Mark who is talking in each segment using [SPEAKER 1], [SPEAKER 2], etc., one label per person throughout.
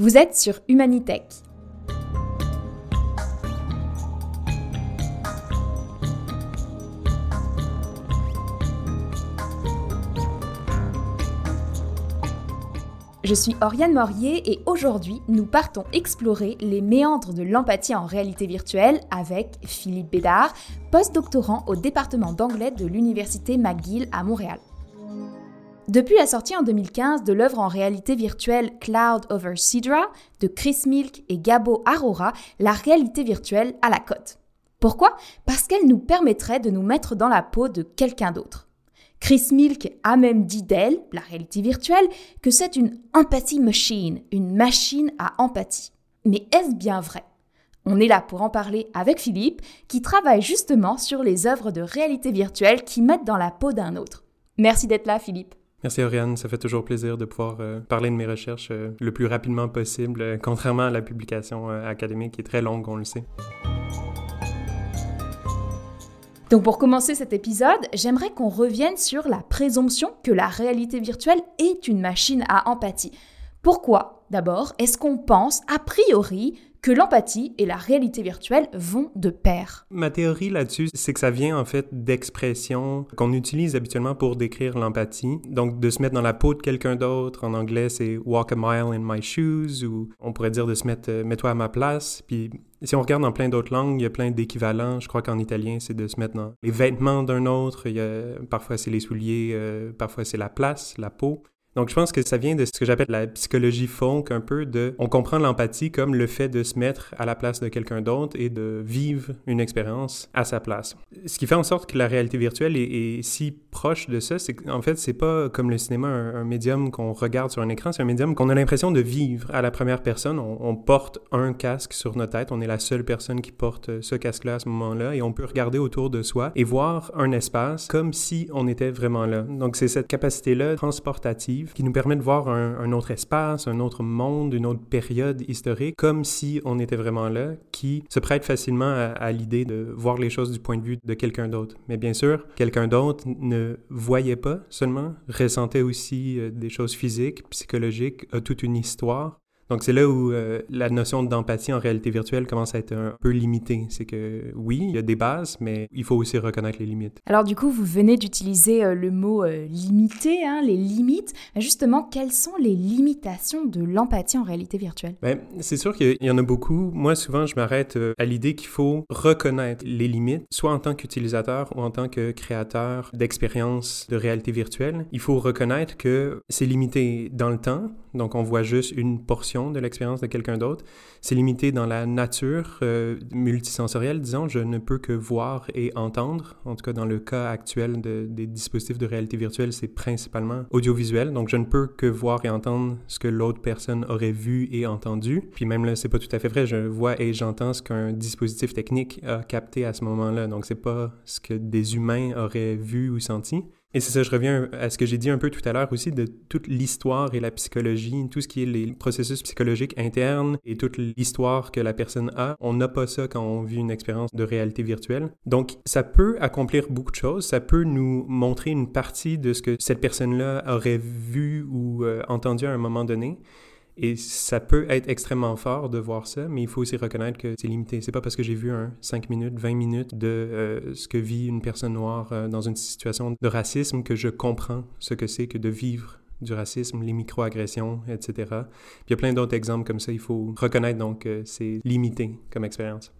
[SPEAKER 1] Vous êtes sur Humanitech. Je suis Oriane Morier et aujourd'hui, nous partons explorer les méandres de l'empathie en réalité virtuelle avec Philippe Bédard, postdoctorant au département d'anglais de l'Université McGill à Montréal. Depuis la sortie en 2015 de l'œuvre en réalité virtuelle Cloud over Sidra de Chris Milk et Gabo Arora, la réalité virtuelle à la cote. Pourquoi? Parce qu'elle nous permettrait de nous mettre dans la peau de quelqu'un d'autre. Chris Milk a même dit d'elle, la réalité virtuelle, que c'est une empathy machine, une machine à empathie. Mais est-ce bien vrai? On est là pour en parler avec Philippe, qui travaille justement sur les œuvres de réalité virtuelle qui mettent dans la peau d'un autre. Merci d'être là, Philippe.
[SPEAKER 2] Merci Oriane, ça fait toujours plaisir de pouvoir euh, parler de mes recherches euh, le plus rapidement possible, euh, contrairement à la publication académique qui est très longue, on le sait.
[SPEAKER 1] Donc pour commencer cet épisode, j'aimerais qu'on revienne sur la présomption que la réalité virtuelle est une machine à empathie. Pourquoi, d'abord, est-ce qu'on pense a priori que l'empathie et la réalité virtuelle vont de pair.
[SPEAKER 2] Ma théorie là-dessus, c'est que ça vient en fait d'expressions qu'on utilise habituellement pour décrire l'empathie. Donc de se mettre dans la peau de quelqu'un d'autre, en anglais c'est walk a mile in my shoes, ou on pourrait dire de se mettre euh, mets-toi à ma place. Puis si on regarde dans plein d'autres langues, il y a plein d'équivalents. Je crois qu'en italien, c'est de se mettre dans les vêtements d'un autre. Parfois c'est les souliers, euh, parfois c'est la place, la peau. Donc, je pense que ça vient de ce que j'appelle la psychologie folk, un peu de. On comprend l'empathie comme le fait de se mettre à la place de quelqu'un d'autre et de vivre une expérience à sa place. Ce qui fait en sorte que la réalité virtuelle est, si proche de ça, c'est qu'en fait, c'est pas comme le cinéma, un, médium qu'on regarde sur un écran, c'est un médium qu'on a l'impression de vivre à la première personne. On, on, porte un casque sur notre tête, on est la seule personne qui porte ce casque-là à ce moment-là et on peut regarder autour de soi et voir un espace comme si on était vraiment là. Donc, c'est cette capacité-là transportative qui nous permet de voir un, autre espace, un autre monde, une autre période historique, comme si on était vraiment là, qui se prête facilement à, l'idée de voir les choses du point de vue de quelqu'un d'autre. Mais bien sûr, quelqu'un d'autre ne voyait pas seulement, ressentait aussi euh, des choses physiques, psychologiques, a toute une histoire. Donc c'est là où euh, la notion d'empathie en réalité virtuelle commence à être un peu limitée. C'est que oui, il y a des bases, mais il faut aussi reconnaître les limites.
[SPEAKER 1] Alors du coup, vous venez d'utiliser euh, le mot euh, limité, hein, les limites. Justement, quelles sont les limitations de l'empathie en réalité virtuelle?
[SPEAKER 2] Ben, C'est sûr qu'il y en a beaucoup. Moi, souvent, je m'arrête à l'idée qu'il faut reconnaître les limites, soit en tant qu'utilisateur ou en tant que créateur d'expériences de réalité virtuelle. Il faut reconnaître que c'est limité dans le temps, donc on voit juste une portion de l'expérience de quelqu'un d'autre. C'est limité dans la nature euh, multisensorielle, disons. Je ne peux que voir et entendre. En tout cas, dans le cas actuel des dispositifs de réalité virtuelle, c'est principalement audiovisuel. Donc, je ne peux que voir et entendre ce que l'autre personne aurait vu et entendu. Puis même là, c'est pas tout à fait vrai. Je vois et j'entends ce qu'un dispositif technique a capté à ce moment-là. Donc, c'est pas ce que des humains auraient vu ou senti. Et c'est ça, je reviens à ce que j'ai dit un peu tout à l'heure aussi de toute l'histoire et la psychologie, tout ce qui est les processus psychologiques internes et toute l'histoire que la personne a. On n'a pas ça quand on vit une expérience de réalité virtuelle. Donc, ça peut accomplir beaucoup de choses. Ça peut nous montrer une partie de ce que cette personne-là aurait vu ou euh, entendu à un moment donné. Et ça peut être extrêmement fort de voir ça, mais il faut aussi reconnaître que c'est limité. C'est pas parce que j'ai vu un 5 minutes, 20 minutes de euh, ce que vit une personne noire euh, dans une situation de racisme que je comprends ce que c'est que de vivre du racisme, les microagressions, etc. Il y a plein d'autres exemples comme ça. Il faut reconnaître donc que c'est limité comme expérience.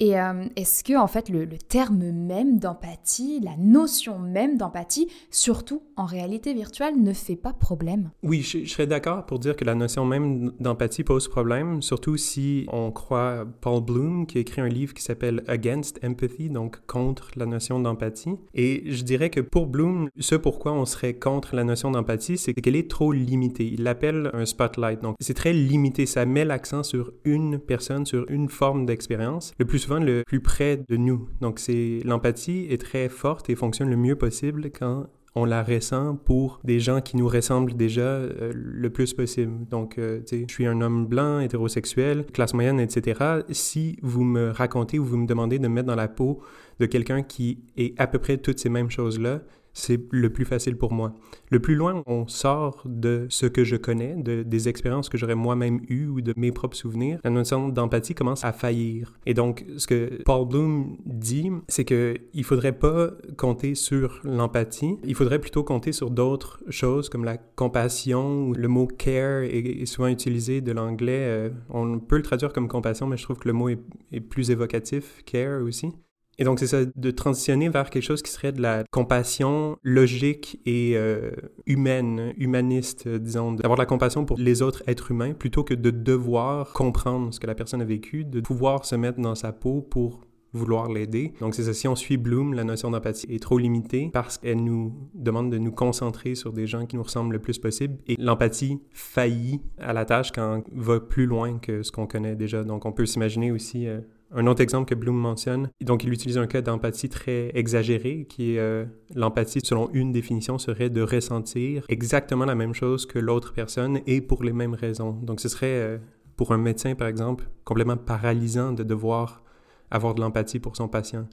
[SPEAKER 1] Et euh, est-ce que, en fait, le, terme même d'empathie, la notion même d'empathie, surtout en réalité virtuelle, ne fait pas problème?
[SPEAKER 2] Oui, je, serais d'accord pour dire que la notion même d'empathie pose problème, surtout si on croit Paul Bloom, qui a écrit un livre qui s'appelle Against Empathy, donc contre la notion d'empathie. Et je dirais que pour Bloom, ce pourquoi on serait contre la notion d'empathie, c'est qu'elle est trop limitée. Il l'appelle un spotlight. Donc, c'est très limité. Ça met l'accent sur une personne, sur une forme d'expérience. Le plus le plus près de nous. Donc, c'est l'empathie est très forte et fonctionne le mieux possible quand on la ressent pour des gens qui nous ressemblent déjà euh, le plus possible. Donc, euh, tu sais, je suis un homme blanc, hétérosexuel, classe moyenne, etc. Si vous me racontez ou vous me demandez de me mettre dans la peau de quelqu'un qui est à peu près toutes ces mêmes choses-là, c'est le plus facile pour moi. Le plus loin on sort de ce que je connais, de, des expériences que j'aurais moi-même eues ou de mes propres souvenirs, la notion d'empathie commence à faillir. Et donc, ce que Paul Bloom dit, c'est qu'il ne faudrait pas compter sur l'empathie, il faudrait plutôt compter sur d'autres choses comme la compassion. Le mot care est, souvent utilisé de l'anglais. Euh, on peut le traduire comme compassion, mais je trouve que le mot est plus évocatif, care aussi. Et donc, c'est ça, de transitionner vers quelque chose qui serait de la compassion logique et euh, humaine, humaniste, disons, d'avoir de la compassion pour les autres êtres humains plutôt que de devoir comprendre ce que la personne a vécu, de pouvoir se mettre dans sa peau pour vouloir l'aider. Donc c'est ça, si on suit Bloom, la notion d'empathie est trop limitée parce qu'elle nous demande de nous concentrer sur des gens qui nous ressemblent le plus possible et l'empathie faillit à la tâche quand on va plus loin que ce qu'on connaît déjà. Donc on peut s'imaginer aussi euh, un autre exemple que Bloom mentionne, donc il utilise un cas d'empathie très exagéré, qui est euh, l'empathie, selon une définition, serait de ressentir exactement la même chose que l'autre personne et pour les mêmes raisons. Donc ce serait, euh, pour un médecin par exemple, complètement paralysant de devoir avoir de l'empathie pour son patient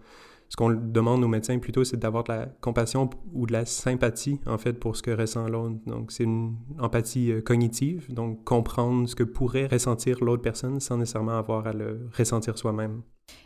[SPEAKER 2] ce qu'on demande aux médecins plutôt, c'est d'avoir de la compassion ou de la sympathie, en fait, pour ce que ressent l'autre. Donc, c'est une empathie euh, cognitive, donc comprendre ce que pourrait ressentir l'autre personne sans nécessairement avoir à le ressentir soi-même.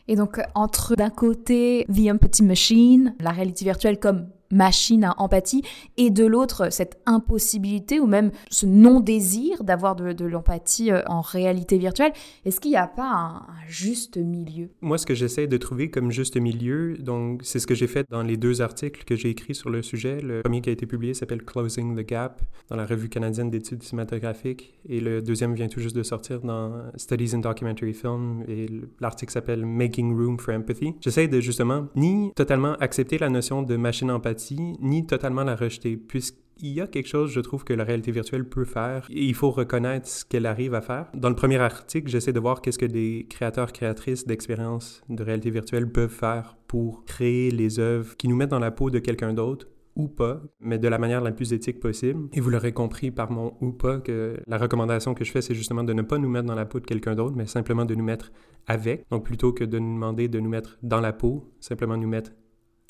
[SPEAKER 1] Et donc, entre d'un côté, The Empathy Machine, la réalité virtuelle comme machine à empathie, et de l'autre, cette impossibilité ou même ce non-désir d'avoir de, l'empathie euh, en réalité virtuelle. Est-ce qu'il n'y a pas un, juste milieu?
[SPEAKER 2] Moi, ce que j'essaie de trouver comme juste milieu, donc c'est ce que j'ai fait dans les deux articles que j'ai écrits sur le sujet. Le premier qui a été publié s'appelle Closing the Gap dans la Revue canadienne d'études cinématographiques, et le deuxième vient tout juste de sortir dans Studies in Documentary Film, et l'article s'appelle Making Room for Empathy. J'essaie de justement ni totalement accepter la notion de machine empathie ni totalement la rejeter, puisqu'il y a quelque chose, je trouve, que la réalité virtuelle peut faire et il faut reconnaître ce qu'elle arrive à faire. Dans le premier article, j'essaie de voir qu'est-ce que des créateurs, créatrices d'expériences de réalité virtuelle peuvent faire pour créer les œuvres qui nous mettent dans la peau de quelqu'un d'autre ou pas, mais de la manière la plus éthique possible. Et vous l'aurez compris par mon ou pas que la recommandation que je fais, c'est justement de ne pas nous mettre dans la peau de quelqu'un d'autre, mais simplement de nous mettre avec. Donc plutôt que de nous demander de nous mettre dans la peau, simplement nous mettre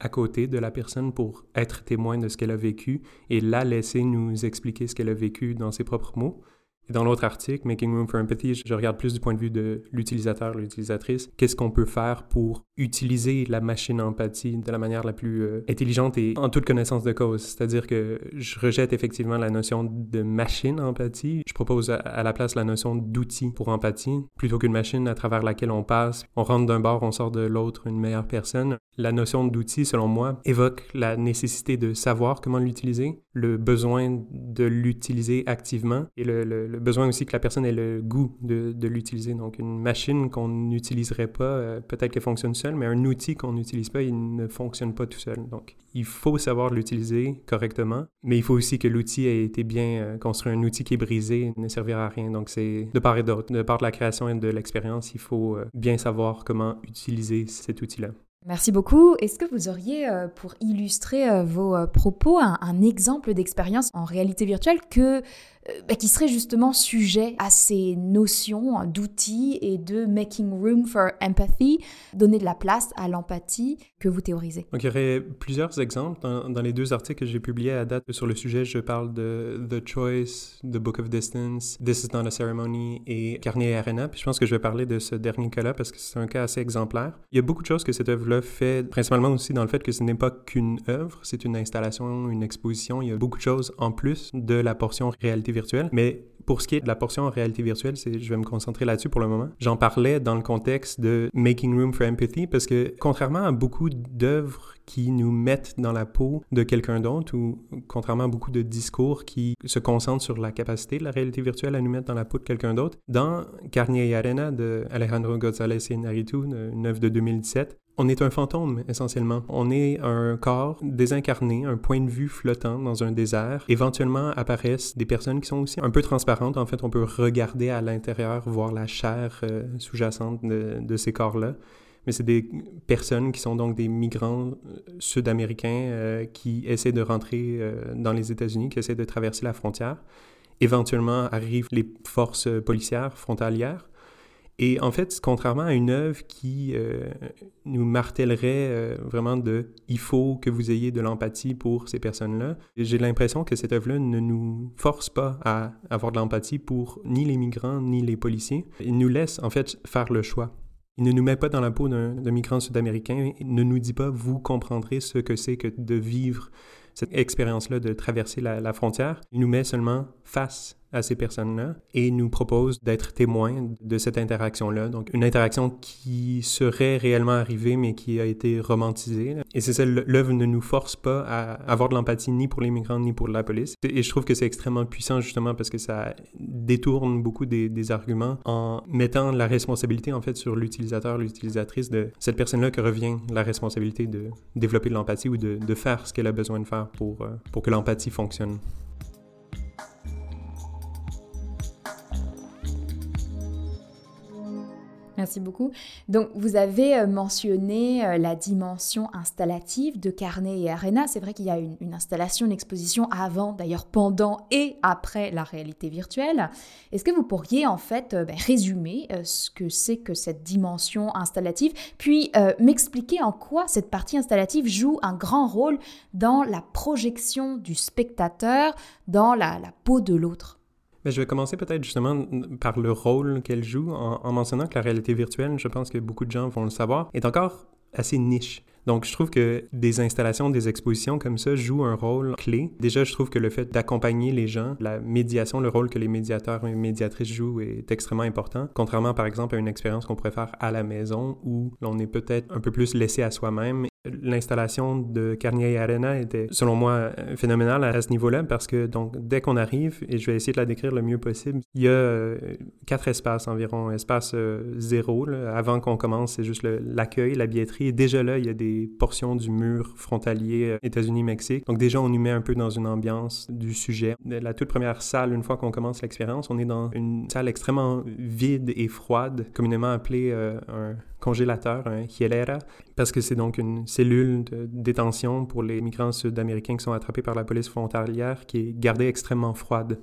[SPEAKER 2] à côté de la personne pour être témoin de ce qu'elle a vécu et la laisser nous expliquer ce qu'elle a vécu dans ses propres mots. Et dans l'autre article, Making Room for Empathy, je regarde plus du point de vue de l'utilisateur, l'utilisatrice. Qu'est-ce qu'on peut faire pour utiliser la machine empathie de la manière la plus euh, intelligente et en toute connaissance de cause? C'est-à-dire que je rejette effectivement la notion de machine empathie. Je propose à, la place la notion d'outil pour empathie, plutôt qu'une machine à travers laquelle on passe. On rentre d'un bord, on sort de l'autre une meilleure personne. La notion d'outil, selon moi, évoque la nécessité de savoir comment l'utiliser, le besoin de l'utiliser activement et le, le, besoin aussi que la personne ait le goût de, l'utiliser. Donc, une machine qu'on n'utiliserait pas, euh, peut-être qu'elle fonctionne seule, mais un outil qu'on n'utilise pas, il ne fonctionne pas tout seul. Donc, il faut savoir l'utiliser correctement, mais il faut aussi que l'outil ait été bien euh, construit. Un outil qui est brisé ne servira à rien. Donc, c'est de part et d'autre. De part de la création et de l'expérience, il faut euh, bien savoir comment utiliser cet outil-là.
[SPEAKER 1] Merci beaucoup. Est-ce que vous auriez, pour illustrer vos propos, un, exemple d'expérience en réalité virtuelle que bah, qui serait justement sujet à ces notions d'outils et de making room for empathy, donner de la place à l'empathie que vous théorisez.
[SPEAKER 2] Donc, il y aurait plusieurs exemples. Dans, les deux articles que j'ai publiés à date sur le sujet, je parle de The Choice, The Book of Distance, This is not a Ceremony et Carnier Arena. Puis je pense que je vais parler de ce dernier cas-là parce que c'est un cas assez exemplaire. Il y a beaucoup de choses que cette œuvre-là fait, principalement aussi dans le fait que ce n'est pas qu'une œuvre, c'est une installation, une exposition. Il y a beaucoup de choses en plus de la portion réalité virtuelle. Mais pour ce qui est de la portion en réalité virtuelle, je vais me concentrer là-dessus pour le moment. J'en parlais dans le contexte de Making Room for Empathy parce que contrairement à beaucoup d'œuvres qui nous mettent dans la peau de quelqu'un d'autre ou contrairement à beaucoup de discours qui se concentrent sur la capacité de la réalité virtuelle à nous mettre dans la peau de quelqu'un d'autre, dans Carnier y Arena de Alejandro González Iñárritu, une œuvre de 2017, on est un fantôme, essentiellement. On est un corps désincarné, un point de vue flottant dans un désert. Éventuellement apparaissent des personnes qui sont aussi un peu transparentes. En fait, on peut regarder à l'intérieur, voir la chair euh, sous-jacente de, ces corps-là. Mais c'est des personnes qui sont donc des migrants euh, sud-américains euh, qui essaient de rentrer dans les États-Unis, qui essaient de traverser la frontière. Éventuellement arrivent les forces policières frontalières Et en fait, contrairement à une œuvre qui euh, nous martellerait euh, vraiment de il faut que vous ayez de l'empathie pour ces personnes-là, j'ai l'impression que cette œuvre-là ne nous force pas à avoir de l'empathie pour ni les migrants ni les policiers. Il nous laisse en fait faire le choix. Il ne nous met pas dans la peau d'un migrant sud-américain, il ne nous dit pas vous comprendrez ce que c'est que de vivre cette expérience-là de traverser la, la frontière. Il nous met seulement face à ces personnes-là et nous propose d'être témoins de cette interaction-là. Donc, une interaction qui serait réellement arrivée, mais qui a été romantisée. Et c'est ça, l'œuvre ne nous force pas à avoir de l'empathie ni pour les migrants ni pour la police. Et je trouve que c'est extrêmement puissant justement parce que ça détourne beaucoup des, arguments en mettant la responsabilité en fait sur l'utilisateur, l'utilisatrice de cette personne-là que revient la responsabilité de développer de l'empathie ou de, faire ce qu'elle a besoin de faire pour, euh, pour que l'empathie fonctionne.
[SPEAKER 1] Merci beaucoup. Donc, vous avez euh, mentionné euh, la dimension installative de Carnet et Arena. C'est vrai qu'il y a une, installation, une exposition avant, d'ailleurs pendant et après la réalité virtuelle. Est-ce que vous pourriez en fait euh, ben, résumer ce que c'est que cette dimension installative, puis m'expliquer en quoi cette partie installative joue un grand rôle dans la projection du spectateur dans la peau de l'autre?
[SPEAKER 2] Je vais commencer peut-être justement par le rôle qu'elle joue en, mentionnant que la réalité virtuelle, je pense que beaucoup de gens vont le savoir, est encore assez niche. Donc, je trouve que des installations, des expositions comme ça jouent un rôle clé. Déjà, je trouve que le fait d'accompagner les gens, la médiation, le rôle que les médiateurs et médiatrices jouent est extrêmement important. Contrairement, par exemple, à une expérience qu'on pourrait faire à la maison où l'on est peut-être un peu plus laissé à soi-même L'installation de Carnier Arena était, selon moi, phénoménale à ce niveau-là parce que donc dès qu'on arrive, et je vais essayer de la décrire le mieux possible, il y a euh, quatre espaces environ. Espace euh, zéro, avant qu'on commence, c'est juste l'accueil, la billetterie. Et déjà là, il y a des portions du mur frontalier euh, États-Unis-Mexique. Donc déjà, on nous met un peu dans une ambiance du sujet. La toute première salle, une fois qu'on commence l'expérience, on est dans une salle extrêmement vide et froide, communément appelée un congélateur, un hielera, parce que c'est donc une cellule de détention pour les migrants sud-américains qui sont attrapés par la police frontalière qui est gardée extrêmement froide.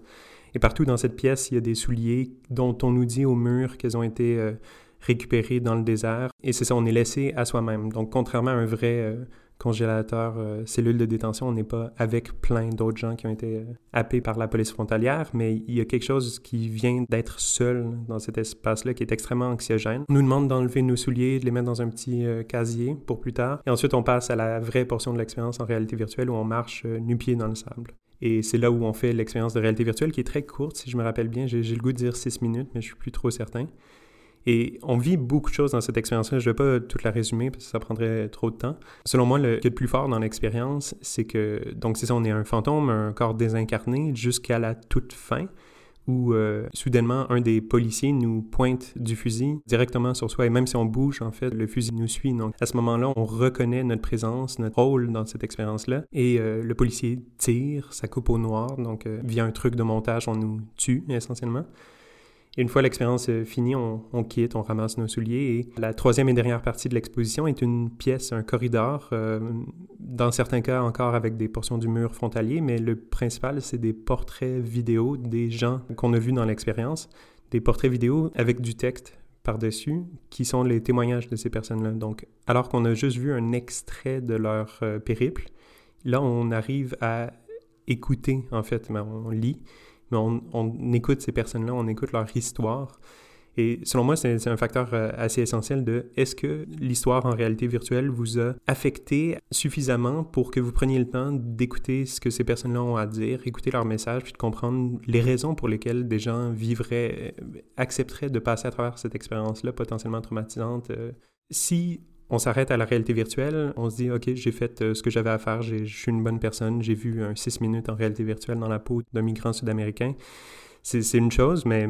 [SPEAKER 2] Et partout dans cette pièce, il y a des souliers dont on nous dit au mur qu'ils ont été euh, récupérés dans le désert. Et c'est ça, on est laissé à soi-même. Donc, contrairement à un vrai euh, congélateur, euh, cellule de détention, on n'est pas avec plein d'autres gens qui ont été euh, happés par la police frontalière, mais il y a quelque chose qui vient d'être seul dans cet espace-là qui est extrêmement anxiogène. On nous demande d'enlever nos souliers, de les mettre dans un petit euh, casier pour plus tard, et ensuite on passe à la vraie portion de l'expérience en réalité virtuelle où on marche nu-pied dans le sable. Et c'est là où on fait l'expérience de réalité virtuelle qui est très courte, si je me rappelle bien. J'ai le goût de dire six minutes, mais je suis plus trop certain. Et on vit beaucoup de choses dans cette expérience-là. Je ne vais pas toute la résumer parce que ça prendrait trop de temps. Selon moi, le, plus fort dans l'expérience, c'est que, donc c'est ça, on est un fantôme, un corps désincarné jusqu'à la toute fin où euh, soudainement un des policiers nous pointe du fusil directement sur soi. Et même si on bouge en fait le fusil nous suit. Donc à ce moment-là on reconnaît notre présence notre rôle dans cette expérience-là. Et euh, le policier tire sa coupe au noir. Donc euh, via un truc de montage on nous tue essentiellement une fois l'expérience euh, finie, on, quitte, on ramasse nos souliers. Et la troisième et dernière partie de l'exposition est une pièce, un corridor, euh, dans certains cas encore avec des portions du mur frontalier, mais le principal, c'est des portraits vidéo des gens qu'on a vus dans l'expérience, des portraits vidéo avec du texte par-dessus, qui sont les témoignages de ces personnes-là. Donc, alors qu'on a juste vu un extrait de leur euh, périple, là, on arrive à écouter, en fait, mais on lit mais on, écoute ces personnes-là, on écoute leur histoire. Et selon moi, c'est un facteur euh, assez essentiel de est-ce que l'histoire en réalité virtuelle vous a affecté suffisamment pour que vous preniez le temps d'écouter ce que ces personnes-là ont à dire, écouter leurs messages, puis de comprendre les raisons pour lesquelles des gens vivraient, euh, accepteraient de passer à travers cette expérience-là potentiellement traumatisante. Euh, si on s'arrête à la réalité virtuelle, on se dit, OK, j'ai fait euh, ce que j'avais à faire, je suis une bonne personne, j'ai vu un 6 minutes en réalité virtuelle dans la peau d'un migrant sud-américain. C'est une chose, mais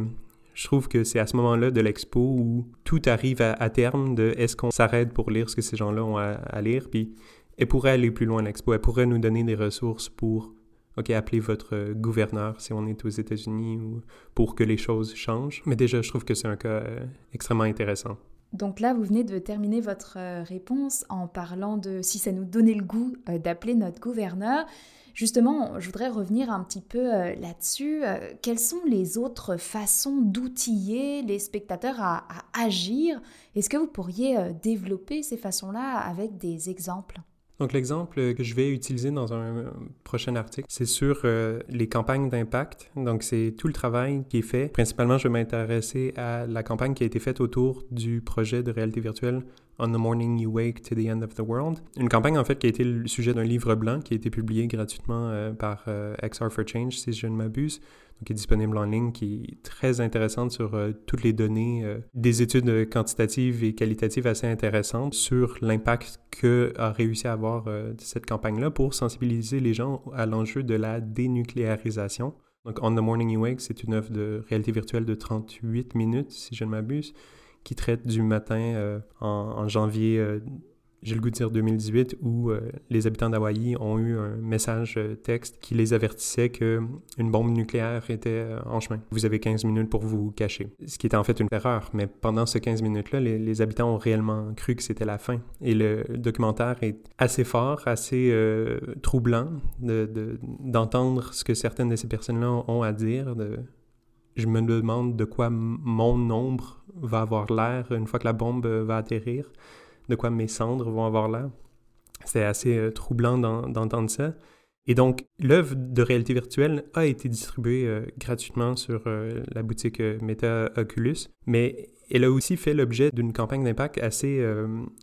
[SPEAKER 2] je trouve que c'est à ce moment-là de l'expo où tout arrive à, terme de est-ce qu'on s'arrête pour lire ce que ces gens-là ont à, lire, puis elle pourrait aller plus loin l'expo, elle pourrait nous donner des ressources pour, OK, appeler votre gouverneur si on est aux États-Unis ou pour que les choses changent. Mais déjà, je trouve que c'est un cas euh, extrêmement intéressant.
[SPEAKER 1] Donc là, vous venez de terminer votre euh, réponse en parlant de si ça nous donnait le goût euh, d'appeler notre gouverneur. Justement, je voudrais revenir un petit peu euh, là-dessus. Quelles sont les autres façons d'outiller les spectateurs à, à agir? Est-ce que vous pourriez développer ces façons-là avec des exemples?
[SPEAKER 2] Donc l'exemple que je vais utiliser dans un prochain article, c'est sur euh, les campagnes d'impact. Donc c'est tout le travail qui est fait. Principalement, je vais m'intéresser à la campagne qui a été faite autour du projet de réalité virtuelle On the Morning You Wake to the End of the World. Une campagne en fait qui a été le sujet d'un livre blanc qui a été publié gratuitement euh, par euh, XR for Change, si je ne m'abuse qui est disponible en ligne, qui est très intéressante sur euh, toutes les données, des études quantitatives et qualitatives assez intéressantes sur l'impact que a réussi à avoir cette campagne-là pour sensibiliser les gens à l'enjeu de la dénucléarisation. Donc, On the Morning You Wake, c'est une œuvre de réalité virtuelle de 38 minutes, si je ne m'abuse, qui traite du matin en, en, janvier j'ai le goût de dire 2018, où euh, les habitants d'Hawaï ont eu un message euh, texte qui les avertissait qu'une bombe nucléaire était euh, en chemin. Vous avez 15 minutes pour vous cacher. Ce qui était en fait une erreur, mais pendant ces 15 minutes-là, les, habitants ont réellement cru que c'était la fin. Et le, documentaire est assez fort, assez troublant d'entendre de, ce que certaines de ces personnes-là ont à dire. De, je me demande de quoi mon nombre va avoir l'air une fois que la bombe va atterrir de quoi mes cendres vont avoir l'air. C'est assez euh, troublant d'entendre ça. Et donc, l'œuvre de réalité virtuelle a été distribuée euh, gratuitement sur euh, la boutique Meta Oculus, mais elle a aussi fait l'objet d'une campagne d'impact assez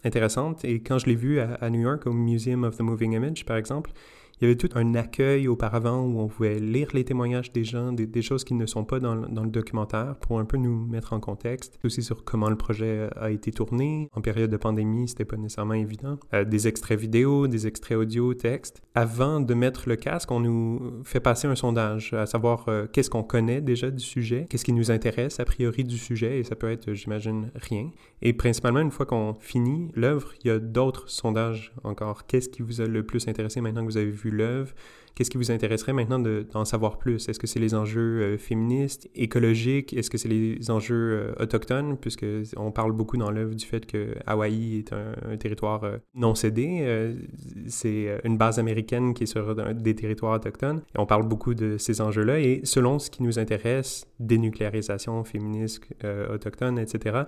[SPEAKER 2] intéressante. Et quand je l'ai vue à, New York, au Museum of the Moving Image, par exemple, il y avait tout un accueil auparavant où on pouvait lire les témoignages des gens, des, choses qui ne sont pas dans, le documentaire pour un peu nous mettre en contexte. Aussi sur comment le projet a été tourné. En période de pandémie, c'était pas nécessairement évident. Euh, des extraits vidéo, des extraits audio, texte. Avant de mettre le casque, on nous fait passer un sondage, à savoir euh, qu'est-ce qu'on connaît déjà du sujet, qu'est-ce qui nous intéresse a priori du sujet, et ça peut être, j'imagine, rien. Et principalement, une fois qu'on finit l'œuvre, il y a d'autres sondages encore. Qu'est-ce qui vous a le plus intéressé maintenant que vous avez vu l'œuvre Qu'est-ce qui vous intéresserait maintenant d'en savoir plus? Est-ce que c'est les enjeux euh, féministes, écologiques? Est-ce que c'est les enjeux euh, autochtones? Puisque on parle beaucoup dans l'œuvre du fait que Hawaï est un, territoire euh, non cédé. c'est une base américaine qui est sur des territoires autochtones. On parle beaucoup de ces enjeux-là. Et selon ce qui nous intéresse, dénucléarisation, féministe, autochtone, etc.,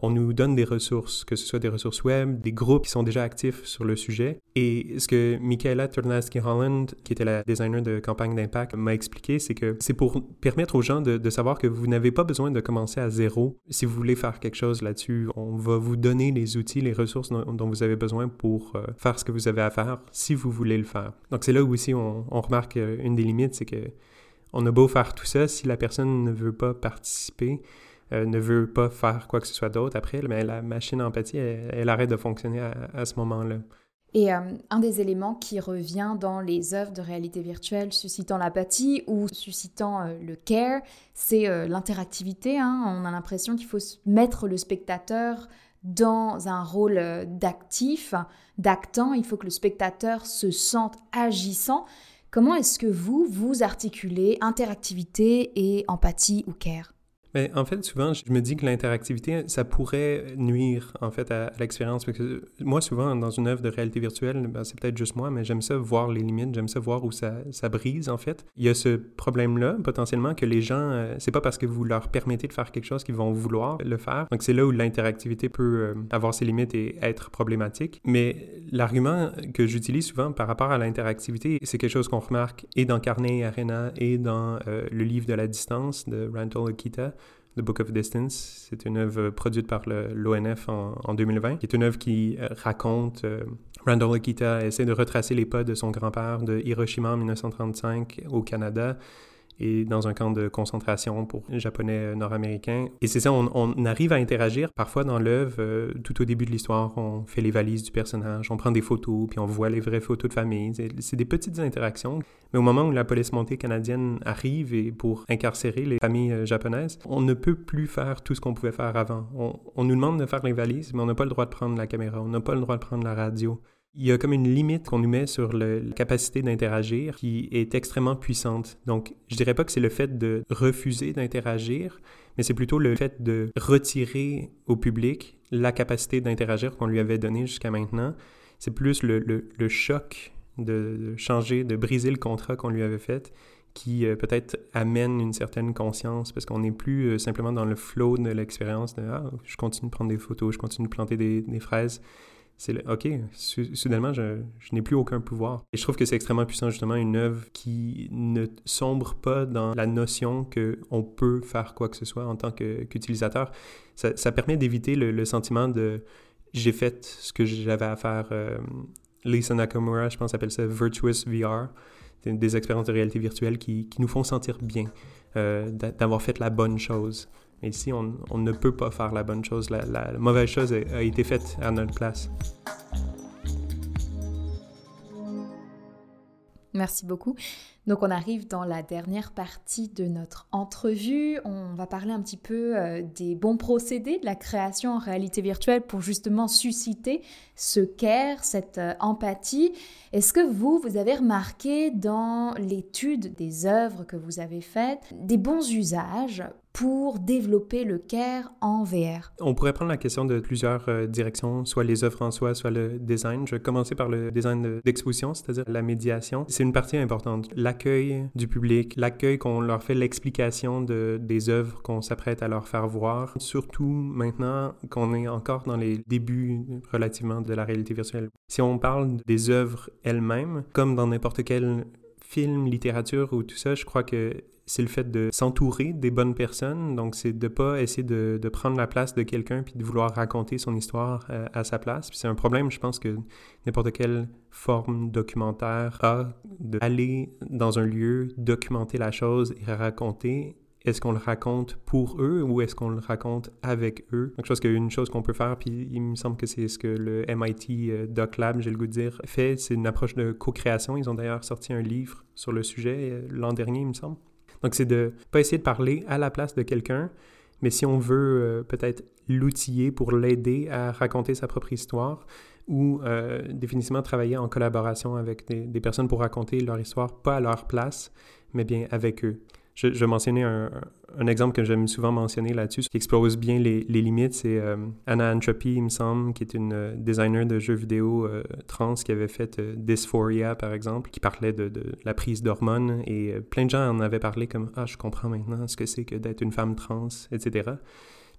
[SPEAKER 2] on nous donne des ressources, que ce soit des ressources web, des groupes qui sont déjà actifs sur le sujet. Et ce que Michaela Turnaski-Holland, qui était la designer de campagne d'impact, m'a expliqué, c'est que c'est pour permettre aux gens de, savoir que vous n'avez pas besoin de commencer à zéro. Si vous voulez faire quelque chose là-dessus, on va vous donner les outils, les ressources dont, vous avez besoin pour euh, faire ce que vous avez à faire si vous voulez le faire. Donc c'est là où aussi on, remarque euh, une des limites, c'est que on a beau faire tout ça, si la personne ne veut pas participer, euh, ne veut pas faire quoi que ce soit d'autre après, mais la machine empathie, elle, arrête de fonctionner à ce moment-là.
[SPEAKER 1] Et euh, un des éléments qui revient dans les œuvres de réalité virtuelle suscitant l'apathie ou suscitant euh, le care, c'est l'interactivité. Hein. On a l'impression qu'il faut mettre le spectateur dans un rôle d'actif, d'actant. Il faut que le spectateur se sente agissant. Comment est-ce que vous, vous articulez interactivité et empathie ou care?
[SPEAKER 2] Mais en fait, souvent, je me dis que l'interactivité, ça pourrait nuire, en fait, à, l'expérience. Parce que moi, souvent, dans une œuvre de réalité virtuelle, ben, c'est peut-être juste moi, mais j'aime ça voir les limites, j'aime ça voir où ça, ça, brise, en fait. Il y a ce problème-là, potentiellement, que les gens, euh, c'est pas parce que vous leur permettez de faire quelque chose qu'ils vont vouloir le faire. Donc, c'est là où l'interactivité peut euh, avoir ses limites et être problématique. Mais l'argument que j'utilise souvent par rapport à l'interactivité, c'est quelque chose qu'on remarque et dans Carnet Arena et dans euh, le livre de la distance de Randall Akita The Book of Distance. C'est une œuvre produite par l'ONF en, 2020, qui est une œuvre qui euh, raconte... Euh, Randall Akita essaie de retracer les pas de son grand-père de Hiroshima en 1935 au Canada et dans un camp de concentration pour japonais nord-américains. Et c'est ça, on, arrive à interagir. Parfois dans l'œuvre, euh, tout au début de l'histoire, on fait les valises du personnage, on prend des photos, puis on voit les vraies photos de famille. C'est des petites interactions. Mais au moment où la police montée canadienne arrive et pour incarcérer les familles euh, japonaises, on ne peut plus faire tout ce qu'on pouvait faire avant. On nous demande de faire les valises, mais on n'a pas le droit de prendre la caméra, on n'a pas le droit de prendre la radio. Il y a comme une limite qu'on nous met sur la capacité d'interagir qui est extrêmement puissante. Donc, je dirais pas que c'est le fait de refuser d'interagir, mais c'est plutôt le fait de retirer au public la capacité d'interagir qu'on lui avait donnée jusqu'à maintenant. C'est plus le, choc de, changer, de briser le contrat qu'on lui avait fait qui euh, peut-être amène une certaine conscience parce qu'on n'est plus euh, simplement dans le flow de l'expérience de ah, je continue de prendre des photos, je continue de planter des fraises c'est OK, soudainement, je, n'ai plus aucun pouvoir. Et je trouve que c'est extrêmement puissant, justement, une œuvre qui ne sombre pas dans la notion qu'on peut faire quoi que ce soit en tant qu'utilisateur. Ça, permet d'éviter le, sentiment de j'ai fait ce que j'avais à faire. Euh, Lisa Nakamura, je pense, appelle ça Virtuous VR. Des expériences de réalité virtuelle qui, nous font sentir bien euh, d'avoir fait la bonne chose. Ici, on, ne peut pas faire la bonne chose. La, mauvaise chose a été faite à notre place.
[SPEAKER 1] Merci beaucoup. Donc on arrive dans la dernière partie de notre entrevue. On va parler un petit peu euh, des bons procédés de la création en réalité virtuelle pour justement susciter ce care, cette euh, empathie. Est-ce que vous, vous avez remarqué dans l'étude des œuvres que vous avez faites des bons usages pour développer le care en VR?
[SPEAKER 2] On pourrait prendre la question de plusieurs euh, directions, soit les œuvres en soi, soit le design. Je vais commencer par le design d'exposition, c'est-à-dire la médiation. C'est une partie importante. L'accueil du public, l'accueil qu'on leur fait, l'explication de, des œuvres qu'on s'apprête à leur faire voir, surtout maintenant qu'on est encore dans les débuts relativement de la réalité virtuelle. Si on parle des œuvres elles-mêmes, comme dans n'importe quel film, littérature ou tout ça, je crois que c'est le fait de s'entourer des bonnes personnes. Donc, c'est de pas essayer de, de prendre la place de quelqu'un puis de vouloir raconter son histoire euh, à sa place. C'est un problème, je pense, que n'importe quelle forme documentaire a d'aller dans un lieu, documenter la chose et raconter est-ce qu'on le raconte pour eux ou est-ce qu'on le raconte avec eux? Donc, je pense qu'une chose qu'on peut faire, puis il me semble que c'est ce que le MIT euh, Doc Lab, j'ai le goût de dire, fait, c'est une approche de co-création. Ils ont d'ailleurs sorti un livre sur le sujet euh, l'an dernier, il me semble. Donc, c'est de pas essayer de parler à la place de quelqu'un, mais si on veut euh, peut-être l'outiller pour l'aider à raconter sa propre histoire ou définitivement travailler en collaboration avec des, des personnes pour raconter leur histoire, pas à leur place, mais bien avec eux. Je, je mentionnais un, exemple que j'aime souvent mentionner là-dessus, qui expose bien les, limites, c'est euh, Anna Entropy, il me semble, qui est une euh, designer de jeux vidéo euh, trans qui avait fait Dysphoria, par exemple, qui parlait de la prise d'hormones, et plein de gens en avaient parlé comme « Ah, je comprends maintenant ce que c'est que d'être une femme trans, etc. »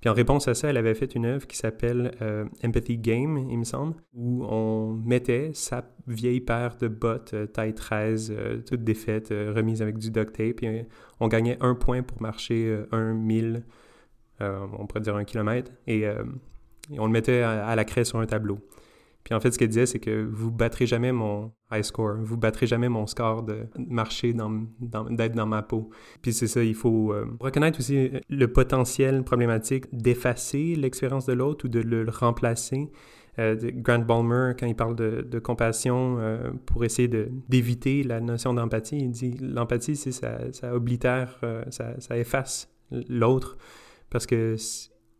[SPEAKER 2] Puis en réponse à ça, elle avait fait une œuvre qui s'appelle euh, Empathy Game, il me semble, où on mettait sa vieille paire de bottes euh, taille 13, euh, toutes défaites, remises avec du duct tape, et on gagnait un point pour marcher un mille, on pourrait dire un kilomètre, et, on le mettait à la craie sur un tableau. Puis en fait, ce qu'elle disait, c'est que vous battrez jamais mon high score, vous battrez jamais mon score de marcher, dans, d'être dans ma peau. Puis c'est ça, il faut euh, reconnaître aussi le potentiel problématique d'effacer l'expérience de l'autre ou de le remplacer. Euh, Grant Balmer, quand il parle de, compassion, euh, pour essayer d'éviter la notion d'empathie, il dit l'empathie, c'est ça, ça oblitère, ça, ça efface l'autre parce que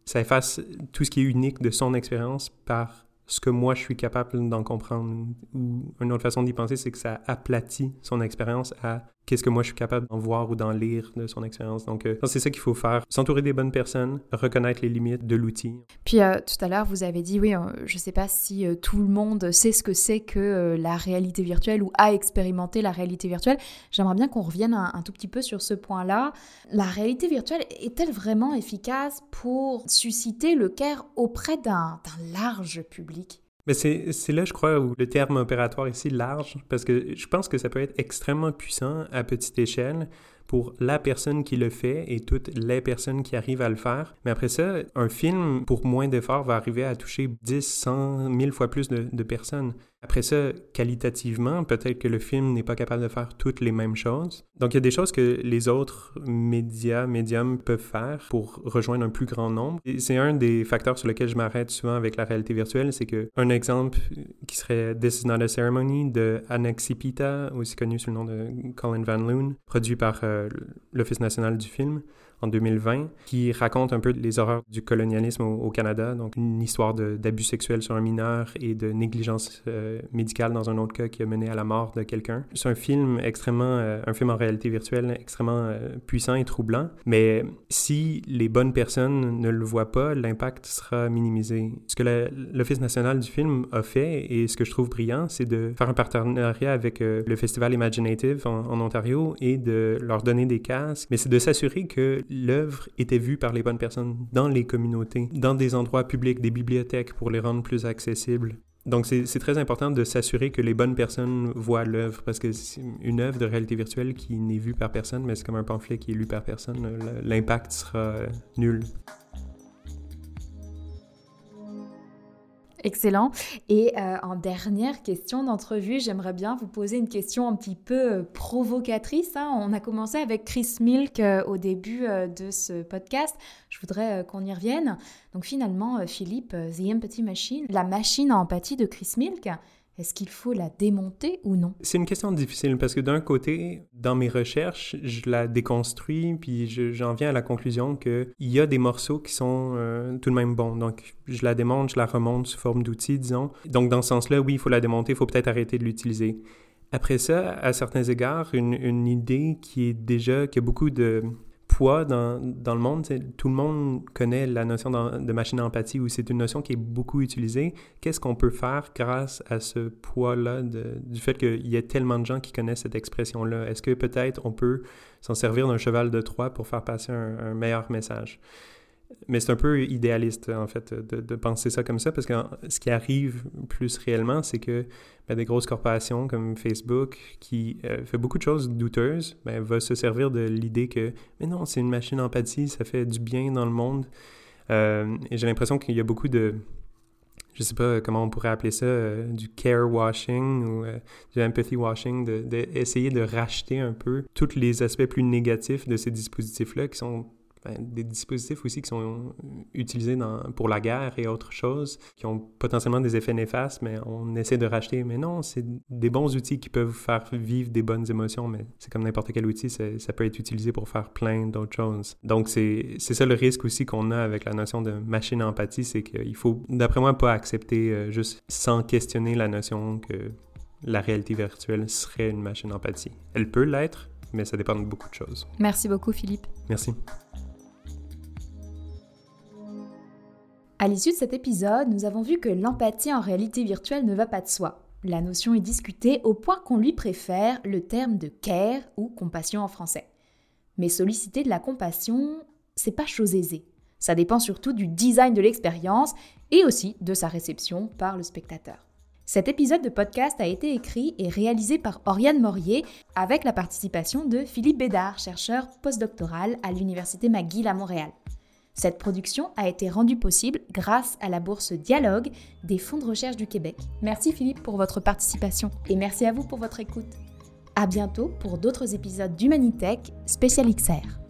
[SPEAKER 2] ça efface tout ce qui est unique de son expérience par ce que moi je suis capable d'en comprendre. Ou une autre façon d'y penser, c'est que ça aplatit son expérience à qu'est-ce que moi je suis capable d'en voir ou d'en lire de son expérience. Donc, euh, c'est ça qu'il faut faire. S'entourer des bonnes personnes, reconnaître les limites de l'outil.
[SPEAKER 1] Puis euh, tout à l'heure, vous avez dit, oui, euh, je ne sais pas si tout le monde sait ce que c'est que la réalité virtuelle ou a expérimenté la réalité virtuelle. J'aimerais bien qu'on revienne un, un, tout petit peu sur ce point-là. La réalité virtuelle est-elle vraiment efficace pour susciter le care auprès d'un large public?
[SPEAKER 2] Mais c'est là, je crois, le terme opératoire ici large, parce que je pense que ça peut être extrêmement puissant à petite échelle pour la personne qui le fait et toutes les personnes qui arrivent à le faire. Mais après ça, un film, pour moins d'efforts, va arriver à toucher 10, 100, 1000 fois plus de, de personnes. Après ça, qualitativement, peut-être que le film n'est pas capable de faire toutes les mêmes choses. Donc, il y a des choses que les autres médias, médiums peuvent faire pour rejoindre un plus grand nombre. Et c'est un des facteurs sur lesquels je m'arrête souvent avec la réalité virtuelle, c'est que un exemple qui serait This is not a ceremony de Anexipita, aussi connu sous le nom de Colin Van Loon, produit par euh, l'Office national du film en 2020 qui raconte un peu les horreurs du colonialisme au, Canada, donc une histoire d'abus sexuels sur un mineur et de négligence euh, médicale dans un autre cas qui a mené à la mort de quelqu'un. C'est un film extrêmement, euh, un film en réalité virtuelle extrêmement euh, puissant et troublant, mais si les bonnes personnes ne le voient pas, l'impact sera minimisé. Ce que l'Office national du film a fait et ce que je trouve brillant, c'est de faire un partenariat avec le Festival Imaginative en, en Ontario et de leur donner des casques, mais c'est de s'assurer que l'œuvre était vue par les bonnes personnes dans les communautés, dans des endroits publics, des bibliothèques pour les rendre plus accessibles. Donc, c'est très important de s'assurer que les bonnes personnes voient l'œuvre, parce que une œuvre de réalité virtuelle qui n'est vue par personne, mais c'est comme un pamphlet qui est lu par personne, l'impact sera nul.
[SPEAKER 1] Excellent. Et euh, en dernière question d'entrevue, j'aimerais bien vous poser une question un petit peu euh, provocatrice. Hein. On a commencé avec Chris Milk euh, au début de ce podcast. Je voudrais qu'on y revienne. Donc finalement, Philippe, The Empathy Machine, la machine à empathie de Chris Milk, est-ce qu'il faut la démonter ou non?
[SPEAKER 2] C'est une question difficile parce que d'un côté, dans mes recherches, je la déconstruis puis j'en viens à la conclusion qu'il y a des morceaux qui sont euh, tout de même bons. Donc, je la démonte, je la remonte sous forme d'outil, disons. Donc, dans ce sens-là, oui, il faut la démonter, il faut peut-être arrêter de l'utiliser. Après ça, à certains égards, une, une idée qui est déjà, qui a beaucoup de poids dans, dans le monde. Tout le monde connaît la notion de machine d'empathie ou c'est une notion qui est beaucoup utilisée. Qu'est-ce qu'on peut faire grâce à ce poids-là du fait qu'il y a tellement de gens qui connaissent cette expression-là? Est-ce que peut-être on peut s'en servir d'un cheval de Troie pour faire passer un meilleur message? Mais c'est un peu idéaliste, en fait, de, penser ça comme ça, parce que ce qui arrive plus réellement, c'est que ben, des grosses corporations comme Facebook, qui euh, fait beaucoup de choses douteuses, ben, va se servir de l'idée que, mais non, c'est une machine empathie, ça fait du bien dans le monde. Euh, et j'ai l'impression qu'il y a beaucoup de, je sais pas comment on pourrait appeler ça, euh, du care washing ou du empathy washing, d'essayer de, de, racheter un peu tous les aspects plus négatifs de ces dispositifs-là qui sont ben, des dispositifs aussi qui sont utilisés dans, pour la guerre et autres choses, qui ont potentiellement des effets néfastes, mais on essaie de racheter. Mais non, c'est des bons outils qui peuvent faire vivre des bonnes émotions, mais c'est comme n'importe quel outil, ça peut être utilisé pour faire plein d'autres choses. Donc, c'est ça le risque aussi qu'on a avec la notion de machine empathie, c'est qu'il faut, d'après moi, pas accepter euh, juste sans questionner la notion que la réalité virtuelle serait une machine d'empathie. Elle peut l'être, mais ça dépend de beaucoup de choses.
[SPEAKER 1] Merci beaucoup, Philippe.
[SPEAKER 2] Merci.
[SPEAKER 1] À l'issue de cet épisode, nous avons vu que l'empathie en réalité virtuelle ne va pas de soi. La notion est discutée au point qu'on lui préfère le terme de care ou compassion en français. Mais solliciter de la compassion, c'est pas chose aisée. Ça dépend surtout du design de l'expérience et aussi de sa réception par le spectateur. Cet épisode de podcast a été écrit et réalisé par Oriane Morier avec la participation de Philippe Bédard, chercheur postdoctoral à l'Université McGill à Montréal. Cette production a été rendue possible grâce à la bourse Dialogue des fonds de recherche du Québec. Merci Philippe pour votre participation et merci à vous pour votre écoute. À bientôt pour d'autres épisodes d'Humanitech spécial XR.